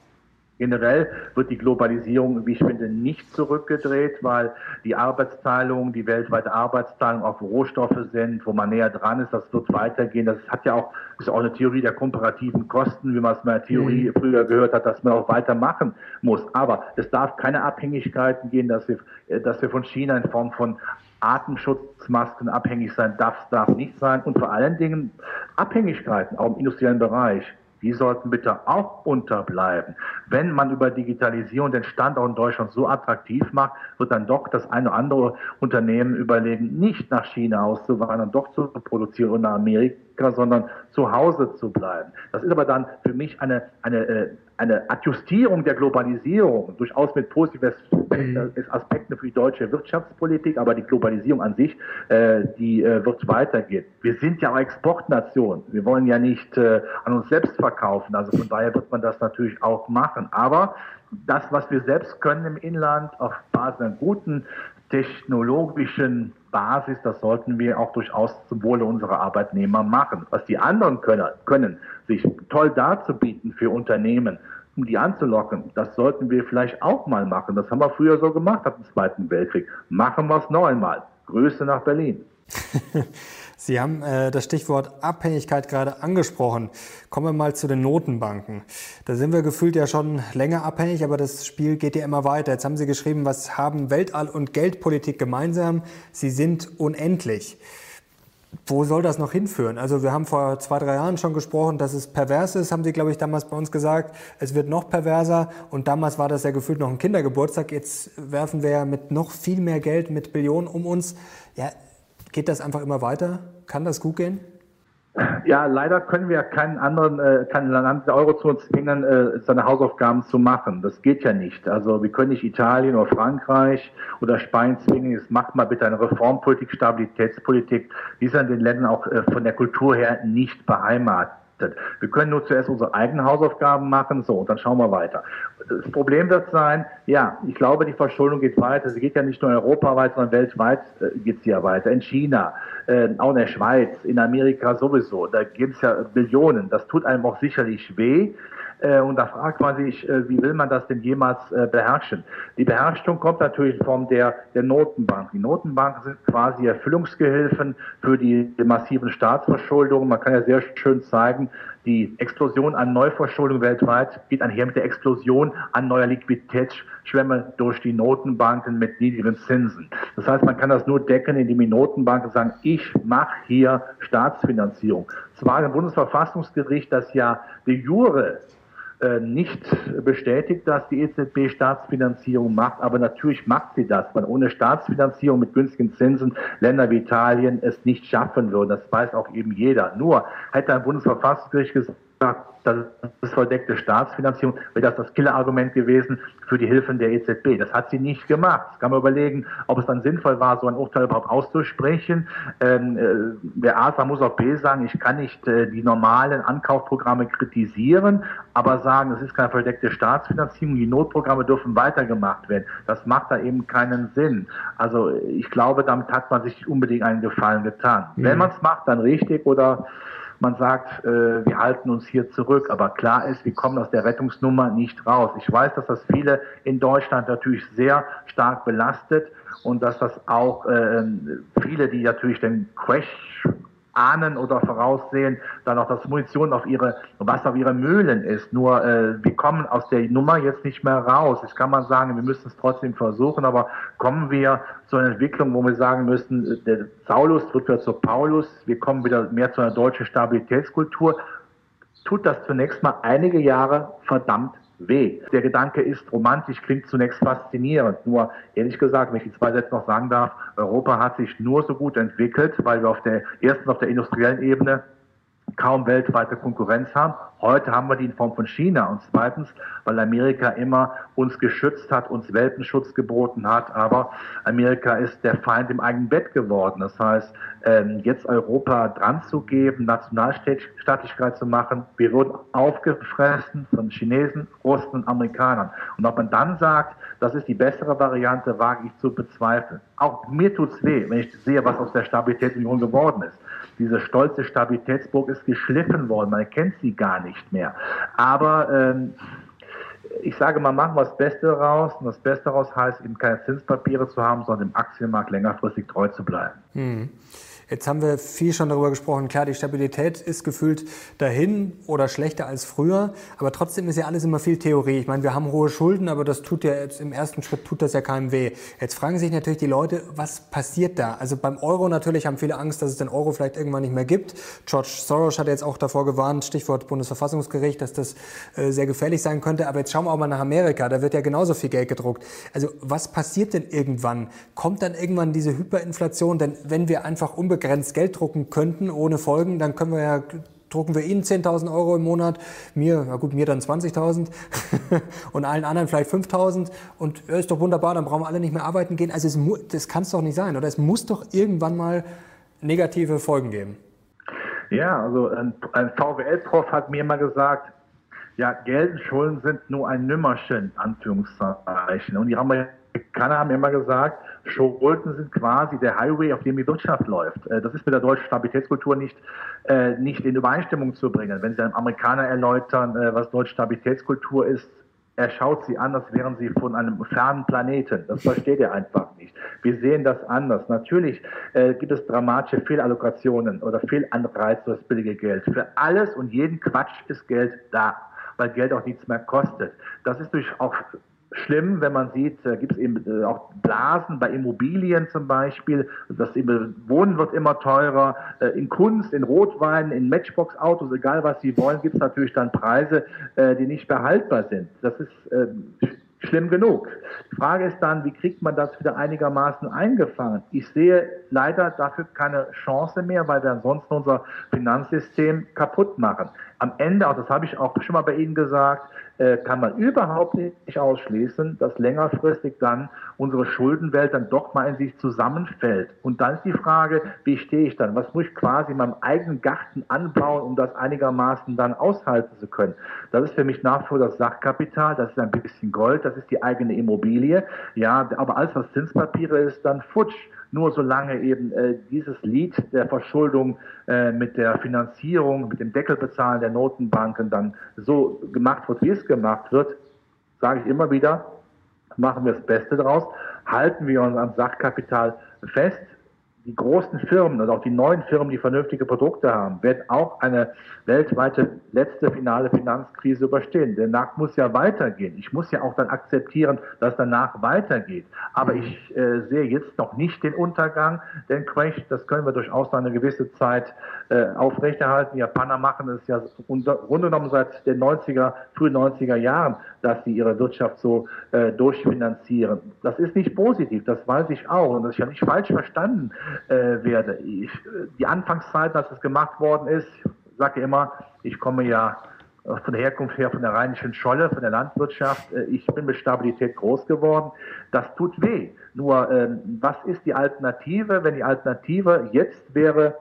Generell wird die Globalisierung, wie ich finde, nicht zurückgedreht, weil die Arbeitsteilung, die weltweite Arbeitsteilung auf Rohstoffe sind, wo man näher dran ist, das wird weitergehen. Das hat ja auch, ist auch eine Theorie der komparativen Kosten, wie man es in der Theorie mhm. früher gehört hat, dass man auch weitermachen muss. Aber es darf keine Abhängigkeiten gehen, dass wir, dass wir von China in Form von Atemschutzmasken abhängig sein, das darf nicht sein. Und vor allen Dingen Abhängigkeiten, auch im industriellen Bereich die sollten bitte auch unterbleiben. Wenn man über Digitalisierung den Standort in Deutschland so attraktiv macht, wird dann doch das eine oder andere Unternehmen überlegen, nicht nach China auszuwandern, doch zu produzieren oder nach Amerika, sondern zu Hause zu bleiben. Das ist aber dann für mich eine, eine, äh, eine Adjustierung der Globalisierung, durchaus mit positiven mhm. Aspekten für die deutsche Wirtschaftspolitik, aber die Globalisierung an sich, äh, die äh, wird weitergehen. Wir sind ja auch Exportnation. Wir wollen ja nicht äh, an uns selbst verkaufen. Also von daher wird man das natürlich auch machen. Aber das, was wir selbst können im Inland, auf Basis einer guten technologischen Basis, das sollten wir auch durchaus zum Wohle unserer Arbeitnehmer machen. Was die anderen können, können sich toll darzubieten für Unternehmen, um die anzulocken, das sollten wir vielleicht auch mal machen. Das haben wir früher so gemacht ab dem Zweiten Weltkrieg. Machen wir es noch einmal. Grüße nach Berlin. Sie haben äh, das Stichwort Abhängigkeit gerade angesprochen. Kommen wir mal zu den Notenbanken. Da sind wir gefühlt ja schon länger abhängig, aber das Spiel geht ja immer weiter. Jetzt haben Sie geschrieben, was haben Weltall- und Geldpolitik gemeinsam? Sie sind unendlich. Wo soll das noch hinführen? Also wir haben vor zwei, drei Jahren schon gesprochen, dass es pervers ist, haben Sie, glaube ich, damals bei uns gesagt. Es wird noch perverser und damals war das ja gefühlt noch ein Kindergeburtstag. Jetzt werfen wir ja mit noch viel mehr Geld, mit Billionen um uns. Ja, Geht das einfach immer weiter? Kann das gut gehen? Ja, leider können wir keinen anderen, äh, kein Land der Eurozone zwingen, äh, seine Hausaufgaben zu machen. Das geht ja nicht. Also wir können nicht Italien oder Frankreich oder Spanien zwingen, jetzt macht mal bitte eine Reformpolitik, Stabilitätspolitik. Die sind in den Ländern auch äh, von der Kultur her nicht beheimatet. Wir können nur zuerst unsere eigenen Hausaufgaben machen, so, und dann schauen wir weiter. Das Problem wird sein, ja, ich glaube, die Verschuldung geht weiter. Sie geht ja nicht nur in Europa weiter, sondern weltweit äh, geht sie ja weiter. In China, äh, auch in der Schweiz, in Amerika sowieso. Da gibt es ja Billionen. Das tut einem auch sicherlich weh. Äh, und da fragt man sich, äh, wie will man das denn jemals äh, beherrschen? Die Beherrschung kommt natürlich in Form der, der Notenbank. Die Notenbanken sind quasi Erfüllungsgehilfen für die, die massiven Staatsverschuldungen. Man kann ja sehr schön zeigen, die Explosion an Neuverschuldung weltweit geht einher mit der Explosion an neuer Liquiditätsschwämme durch die Notenbanken mit niedrigen Zinsen. Das heißt, man kann das nur decken, indem die Notenbanken sagen, ich mache hier Staatsfinanzierung. Zwar im Bundesverfassungsgericht das ja de jure nicht bestätigt, dass die EZB Staatsfinanzierung macht, aber natürlich macht sie das, weil ohne Staatsfinanzierung mit günstigen Zinsen Länder wie Italien es nicht schaffen würden. Das weiß auch eben jeder. Nur hätte ein Bundesverfassungsgericht gesagt, das ist verdeckte Staatsfinanzierung, wäre das das Killerargument gewesen für die Hilfen der EZB. Das hat sie nicht gemacht. Das kann man überlegen, ob es dann sinnvoll war, so ein Urteil überhaupt auszusprechen. Ähm, äh, der ASA muss auch B sagen, ich kann nicht äh, die normalen Ankaufprogramme kritisieren, aber sagen, es ist keine verdeckte Staatsfinanzierung, die Notprogramme dürfen weitergemacht werden. Das macht da eben keinen Sinn. Also ich glaube, damit hat man sich unbedingt einen Gefallen getan. Mhm. Wenn man es macht, dann richtig oder man sagt, äh, wir halten uns hier zurück. Aber klar ist, wir kommen aus der Rettungsnummer nicht raus. Ich weiß, dass das viele in Deutschland natürlich sehr stark belastet und dass das auch äh, viele, die natürlich den Crash ahnen oder voraussehen, dann auch das Munition auf ihre, was auf ihre Mühlen ist. Nur äh, wir kommen aus der Nummer jetzt nicht mehr raus. Jetzt kann man sagen, wir müssen es trotzdem versuchen, aber kommen wir zu einer Entwicklung, wo wir sagen müssen, der Saulus wird wieder zu Paulus, wir kommen wieder mehr zu einer deutschen Stabilitätskultur, tut das zunächst mal einige Jahre verdammt weh. Der Gedanke ist romantisch, klingt zunächst faszinierend. Nur ehrlich gesagt, wenn ich die zwei Sätze noch sagen darf, Europa hat sich nur so gut entwickelt, weil wir auf der ersten auf der industriellen Ebene kaum weltweite Konkurrenz haben. Heute haben wir die in Form von China. Und zweitens, weil Amerika immer uns geschützt hat, uns Welpenschutz geboten hat. Aber Amerika ist der Feind im eigenen Bett geworden. Das heißt, ähm, jetzt Europa dran zu geben, Nationalstaatlichkeit zu machen, wir wurden aufgefressen von Chinesen, Russen und Amerikanern. Und ob man dann sagt, das ist die bessere Variante, wage ich zu bezweifeln. Auch mir tut's weh, wenn ich sehe, was aus der Stabilitätsunion geworden ist. Diese stolze Stabilitätsburg ist geschliffen worden, man kennt sie gar nicht mehr. Aber ähm, ich sage mal, machen wir das Beste daraus. Und das Beste daraus heißt eben keine Zinspapiere zu haben, sondern dem Aktienmarkt längerfristig treu zu bleiben. Hm. Jetzt haben wir viel schon darüber gesprochen. Klar, die Stabilität ist gefühlt dahin oder schlechter als früher. Aber trotzdem ist ja alles immer viel Theorie. Ich meine, wir haben hohe Schulden, aber das tut ja jetzt im ersten Schritt tut das ja keinem weh. Jetzt fragen sich natürlich die Leute, was passiert da? Also beim Euro natürlich haben viele Angst, dass es den Euro vielleicht irgendwann nicht mehr gibt. George Soros hat jetzt auch davor gewarnt, Stichwort Bundesverfassungsgericht, dass das äh, sehr gefährlich sein könnte. Aber jetzt schauen wir auch mal nach Amerika. Da wird ja genauso viel Geld gedruckt. Also was passiert denn irgendwann? Kommt dann irgendwann diese Hyperinflation? Denn wenn wir einfach unbegrenzt unbegrenzt Geld drucken könnten ohne Folgen, dann können wir ja drucken wir Ihnen 10.000 Euro im Monat, mir, na gut, mir dann 20.000 und allen anderen vielleicht 5.000 und ja, ist doch wunderbar, dann brauchen wir alle nicht mehr arbeiten gehen. Also es, das kann es doch nicht sein, oder? Es muss doch irgendwann mal negative Folgen geben. Ja, also ein, ein VWL-Prof hat mir mal gesagt, ja, Geld und Schulden sind nur ein Nümmerchen, Anführungszeichen. Und die Amerikaner haben immer gesagt, Schulden sind quasi der Highway, auf dem die Wirtschaft läuft. Äh, das ist mit der deutschen Stabilitätskultur nicht, äh, nicht in Übereinstimmung zu bringen. Wenn Sie einem Amerikaner erläutern, äh, was deutsche Stabilitätskultur ist, er schaut sie an, als wären sie von einem fernen Planeten. Das versteht er einfach nicht. Wir sehen das anders. Natürlich äh, gibt es dramatische Fehlallokationen oder Fehlanreize für das billige Geld. Für alles und jeden Quatsch ist Geld da, weil Geld auch nichts mehr kostet. Das ist durch auch schlimm, wenn man sieht, da gibt es eben äh, auch Blasen bei Immobilien zum Beispiel. Das Wohnen wird immer teurer. Äh, in Kunst, in Rotwein, in Matchbox-Autos, egal was Sie wollen, gibt es natürlich dann Preise, äh, die nicht behaltbar sind. Das ist schlimm genug. Die Frage ist dann, wie kriegt man das wieder einigermaßen eingefangen? Ich sehe leider dafür keine Chance mehr, weil wir ansonsten unser Finanzsystem kaputt machen. Am Ende, auch das habe ich auch schon mal bei Ihnen gesagt, kann man überhaupt nicht ausschließen, dass längerfristig dann unsere Schuldenwelt dann doch mal in sich zusammenfällt. Und dann ist die Frage, wie stehe ich dann? Was muss ich quasi in meinem eigenen Garten anbauen, um das einigermaßen dann aushalten zu können? Das ist für mich nach wie vor das Sachkapital, das ist ein bisschen Gold, das ist die eigene Immobilie. Ja, aber alles, was Zinspapiere ist, dann futsch. Nur solange eben äh, dieses Lied der Verschuldung äh, mit der Finanzierung, mit dem Deckelbezahlen der Notenbanken dann so gemacht wird, wie es gemacht wird, sage ich immer wieder, machen wir das Beste daraus, halten wir uns am Sachkapital fest, die großen Firmen und auch die neuen Firmen, die vernünftige Produkte haben, werden auch eine weltweite letzte finale Finanzkrise überstehen. Der Markt muss ja weitergehen. Ich muss ja auch dann akzeptieren, dass danach weitergeht. Aber mhm. ich äh, sehe jetzt noch nicht den Untergang, den Crash, das können wir durchaus noch eine gewisse Zeit äh, aufrechterhalten. Die Japaner machen es ja unter, rund genommen seit den 90er, frühen 90er Jahren, dass sie ihre Wirtschaft so äh, durchfinanzieren. Das ist nicht positiv, das weiß ich auch und das ist ja nicht falsch verstanden äh, werde. Ich, die Anfangszeit, als es gemacht worden ist, ich sage immer, ich komme ja von der Herkunft her von der rheinischen Scholle, von der Landwirtschaft. Äh, ich bin mit Stabilität groß geworden. Das tut weh. Nur, ähm, was ist die Alternative, wenn die Alternative jetzt wäre,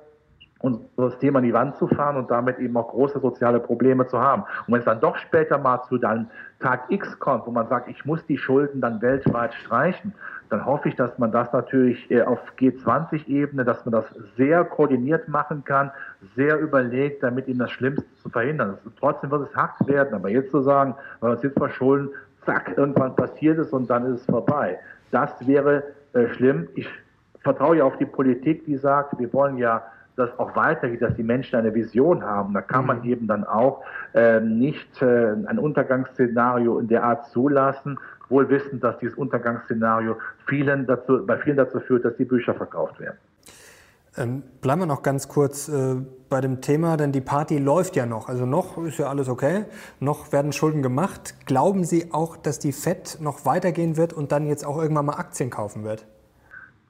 unser System an die Wand zu fahren und damit eben auch große soziale Probleme zu haben. Und wenn es dann doch später mal zu dann Tag X kommt, wo man sagt, ich muss die Schulden dann weltweit streichen, dann hoffe ich, dass man das natürlich äh, auf G20-Ebene, dass man das sehr koordiniert machen kann, sehr überlegt, damit eben das Schlimmste zu verhindern. Trotzdem wird es hart werden, aber jetzt zu sagen, wenn wir uns jetzt verschulden, zack, irgendwann passiert es und dann ist es vorbei. Das wäre äh, schlimm. Ich vertraue ja auf die Politik, die sagt, wir wollen ja das auch weitergeht, dass die Menschen eine Vision haben. Da kann man mhm. eben dann auch äh, nicht äh, ein Untergangsszenario in der Art zulassen, wohl wissend, dass dieses Untergangsszenario vielen dazu, bei vielen dazu führt, dass die Bücher verkauft werden. Ähm, bleiben wir noch ganz kurz äh, bei dem Thema, denn die Party läuft ja noch. Also noch ist ja alles okay, noch werden Schulden gemacht. Glauben Sie auch, dass die FED noch weitergehen wird und dann jetzt auch irgendwann mal Aktien kaufen wird?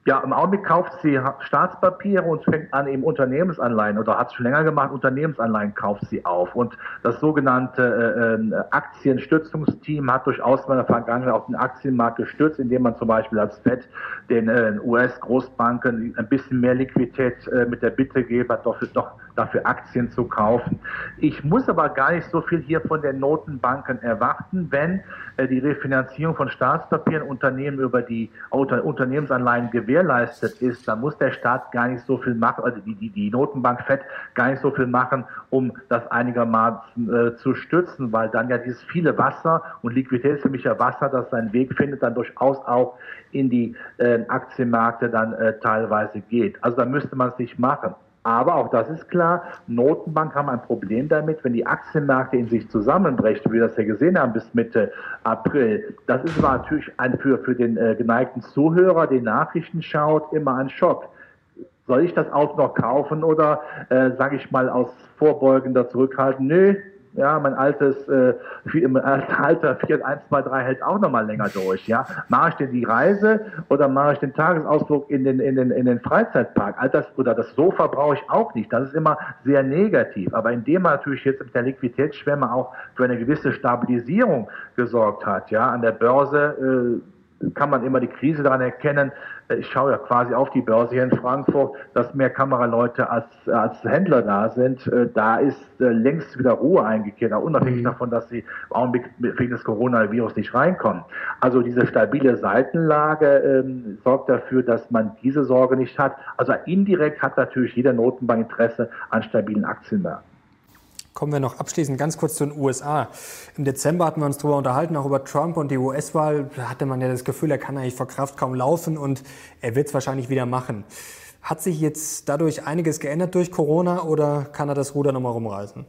Ja, im Augenblick kauft sie Staatspapiere und fängt an, eben Unternehmensanleihen oder hat es schon länger gemacht, Unternehmensanleihen kauft sie auf. Und das sogenannte äh, äh Aktienstützungsteam hat durchaus in der Vergangenheit auch den Aktienmarkt gestützt, indem man zum Beispiel als FED den äh, US-Großbanken ein bisschen mehr Liquidität äh, mit der Bitte geben, doch, doch dafür Aktien zu kaufen. Ich muss aber gar nicht so viel hier von den Notenbanken erwarten, wenn äh, die Refinanzierung von Staatspapieren Unternehmen über die Unternehmensanleihen gewährt gewährleistet ist, dann muss der Staat gar nicht so viel machen, also die, die, die Notenbank FED gar nicht so viel machen, um das einigermaßen äh, zu stützen, weil dann ja dieses viele Wasser und Liquidität ist für mich ja Wasser, das seinen Weg findet, dann durchaus auch in die äh, Aktienmärkte dann äh, teilweise geht. Also da müsste man es nicht machen. Aber auch das ist klar, Notenbank haben ein Problem damit, wenn die Aktienmärkte in sich zusammenbrechen, wie wir das ja gesehen haben bis Mitte April. Das ist natürlich ein, für, für den äh, geneigten Zuhörer, der Nachrichten schaut, immer ein Schock. Soll ich das auch noch kaufen oder, äh, sage ich mal, aus vorbeugender Zurückhalten? Nö, ja, mein altes, äh, alter Fiat 123 hält auch noch mal länger durch. Ja, mache ich denn die Reise oder mache ich den Tagesausflug in den in den in den Freizeitpark? All das oder das Sofa brauche ich auch nicht. Das ist immer sehr negativ. Aber indem man natürlich jetzt mit der Liquiditätsschwemme auch für eine gewisse Stabilisierung gesorgt hat, ja, an der Börse äh, kann man immer die Krise daran erkennen. Ich schaue ja quasi auf die Börse hier in Frankfurt, dass mehr Kameraleute als, als Händler da sind. Äh, da ist äh, längst wieder Ruhe eingekehrt, auch unabhängig mhm. davon, dass sie im Augenblick wegen des Coronavirus nicht reinkommen. Also diese stabile Seitenlage ähm, sorgt dafür, dass man diese Sorge nicht hat. Also indirekt hat natürlich jeder Notenbank Interesse an stabilen Aktienmärkten. Kommen wir noch abschließend ganz kurz zu den USA. Im Dezember hatten wir uns darüber unterhalten, auch über Trump und die US-Wahl. Da hatte man ja das Gefühl, er kann eigentlich vor Kraft kaum laufen und er wird es wahrscheinlich wieder machen. Hat sich jetzt dadurch einiges geändert durch Corona oder kann er das Ruder nochmal rumreißen?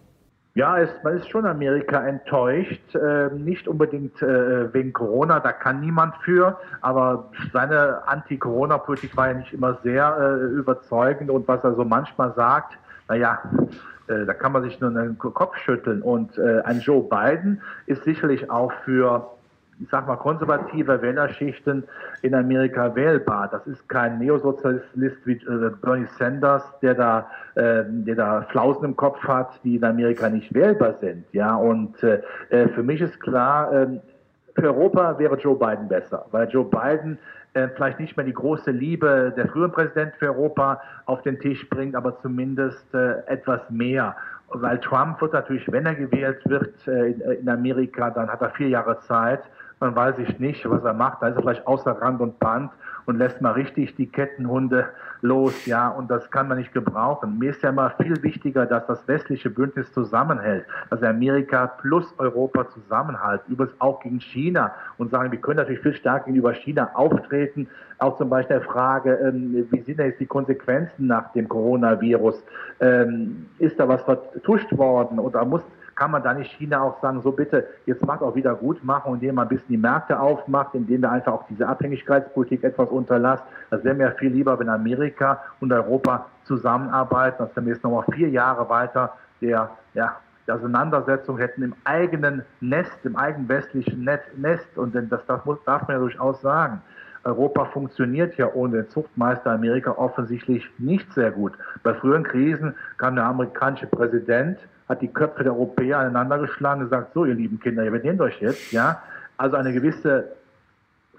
Ja, es, man ist schon Amerika enttäuscht. Äh, nicht unbedingt äh, wegen Corona, da kann niemand für, aber seine Anti-Corona-Politik war ja nicht immer sehr äh, überzeugend und was er so manchmal sagt, naja, äh, da kann man sich nur den Kopf schütteln. Und äh, ein Joe Biden ist sicherlich auch für ich sag mal, konservative Wählerschichten in Amerika wählbar. Das ist kein Neosozialist wie äh, Bernie Sanders, der da, äh, der da Flausen im Kopf hat, die in Amerika nicht wählbar sind. Ja, und äh, äh für mich ist klar, äh, für Europa wäre Joe Biden besser, weil Joe Biden äh, vielleicht nicht mehr die große Liebe der früheren Präsident für Europa auf den Tisch bringt, aber zumindest äh, etwas mehr. Weil Trump wird natürlich, wenn er gewählt wird äh, in Amerika, dann hat er vier Jahre Zeit. Man weiß ich nicht, was er macht. Da ist er vielleicht außer Rand und Band und lässt mal richtig die Kettenhunde los, ja, und das kann man nicht gebrauchen. Mir ist ja immer viel wichtiger, dass das westliche Bündnis zusammenhält, dass Amerika plus Europa zusammenhalten, übrigens auch gegen China und sagen, wir können natürlich viel stärker gegenüber China auftreten, auch zum Beispiel der Frage, ähm, wie sind jetzt die Konsequenzen nach dem Coronavirus? Ähm, ist da was vertuscht worden oder muss kann man da nicht China auch sagen, so bitte, jetzt macht auch wieder gut machen, indem man ein bisschen die Märkte aufmacht, indem wir einfach auch diese Abhängigkeitspolitik etwas unterlasst. Das wäre mir viel lieber, wenn Amerika und Europa zusammenarbeiten, dass wir jetzt nochmal vier Jahre weiter der, ja, der Auseinandersetzung hätten im eigenen Nest, im eigenen westlichen Nest. Und das, muss, darf man ja durchaus sagen. Europa funktioniert ja ohne den Zuchtmeister Amerika offensichtlich nicht sehr gut. Bei früheren Krisen kam der amerikanische Präsident hat die Köpfe der Europäer aneinandergeschlagen und gesagt, so ihr lieben Kinder, ihr benehmt euch jetzt, ja. Also eine gewisse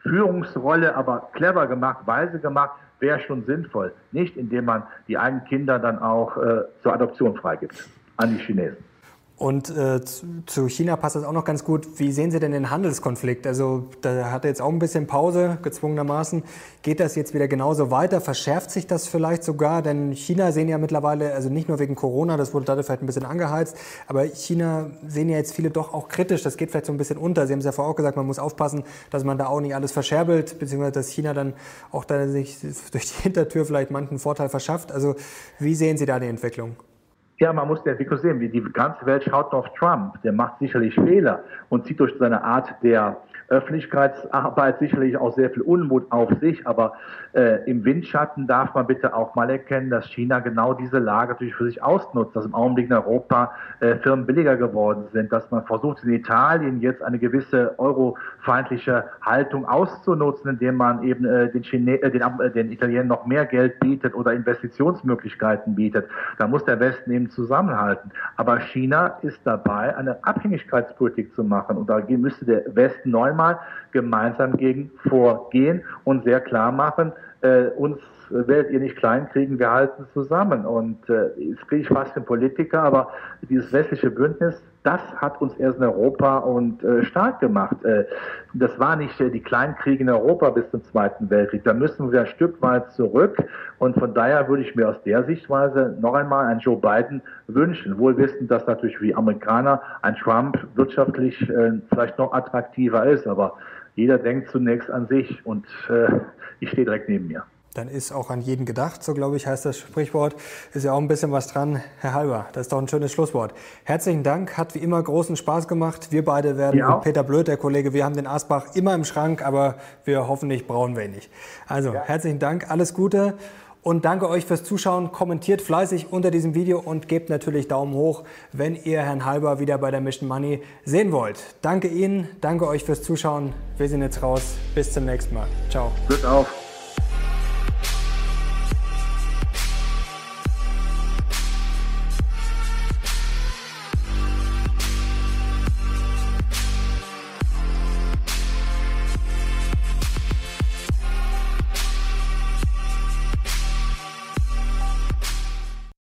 Führungsrolle, aber clever gemacht, weise gemacht, wäre schon sinnvoll. Nicht indem man die eigenen Kinder dann auch äh, zur Adoption freigibt an die Chinesen. Und äh, zu China passt das auch noch ganz gut. Wie sehen Sie denn den Handelskonflikt? Also da hat er jetzt auch ein bisschen Pause, gezwungenermaßen. Geht das jetzt wieder genauso weiter? Verschärft sich das vielleicht sogar? Denn China sehen ja mittlerweile, also nicht nur wegen Corona, das wurde dadurch vielleicht ein bisschen angeheizt, aber China sehen ja jetzt viele doch auch kritisch. Das geht vielleicht so ein bisschen unter. Sie haben es ja vorher auch gesagt, man muss aufpassen, dass man da auch nicht alles verscherbelt, beziehungsweise dass China dann auch da sich durch die Hintertür vielleicht manchen Vorteil verschafft. Also wie sehen Sie da die Entwicklung? Ja, man muss die Entwicklung sehen. Die ganze Welt schaut auf Trump. Der macht sicherlich Fehler und zieht durch seine Art der Öffentlichkeitsarbeit sicherlich auch sehr viel Unmut auf sich, aber äh, im Windschatten darf man bitte auch mal erkennen, dass China genau diese Lage natürlich für sich ausnutzt, dass im Augenblick in Europa äh, Firmen billiger geworden sind, dass man versucht in Italien jetzt eine gewisse eurofeindliche Haltung auszunutzen, indem man eben äh, den, Chine äh, den, äh, den Italienern noch mehr Geld bietet oder Investitionsmöglichkeiten bietet. Da muss der Westen eben zusammenhalten. Aber China ist dabei, eine Abhängigkeitspolitik zu machen und da müsste der Westen neunmal gemeinsam gegen vorgehen und sehr klar machen, äh, uns werdet ihr nicht kleinkriegen, wir halten zusammen. Und äh, jetzt kriege ich fast den Politiker, aber dieses westliche Bündnis, das hat uns erst in Europa und äh, stark gemacht. Äh, das war nicht äh, die Kleinkriege in Europa bis zum Zweiten Weltkrieg. Da müssen wir ein Stück weit zurück. Und von daher würde ich mir aus der Sichtweise noch einmal einen Joe Biden wünschen. Wohl wissend, dass natürlich wie Amerikaner ein Trump wirtschaftlich äh, vielleicht noch attraktiver ist. Aber jeder denkt zunächst an sich und äh, ich stehe direkt neben mir dann ist auch an jeden gedacht, so glaube ich heißt das Sprichwort. Ist ja auch ein bisschen was dran. Herr Halber, das ist doch ein schönes Schlusswort. Herzlichen Dank, hat wie immer großen Spaß gemacht. Wir beide werden, ja. Peter Blöd, der Kollege, wir haben den Asbach immer im Schrank, aber wir hoffentlich brauchen wir ihn nicht. Also ja. herzlichen Dank, alles Gute. Und danke euch fürs Zuschauen. Kommentiert fleißig unter diesem Video und gebt natürlich Daumen hoch, wenn ihr Herrn Halber wieder bei der Mission Money sehen wollt. Danke Ihnen, danke euch fürs Zuschauen. Wir sind jetzt raus. Bis zum nächsten Mal. Ciao. Glück auf.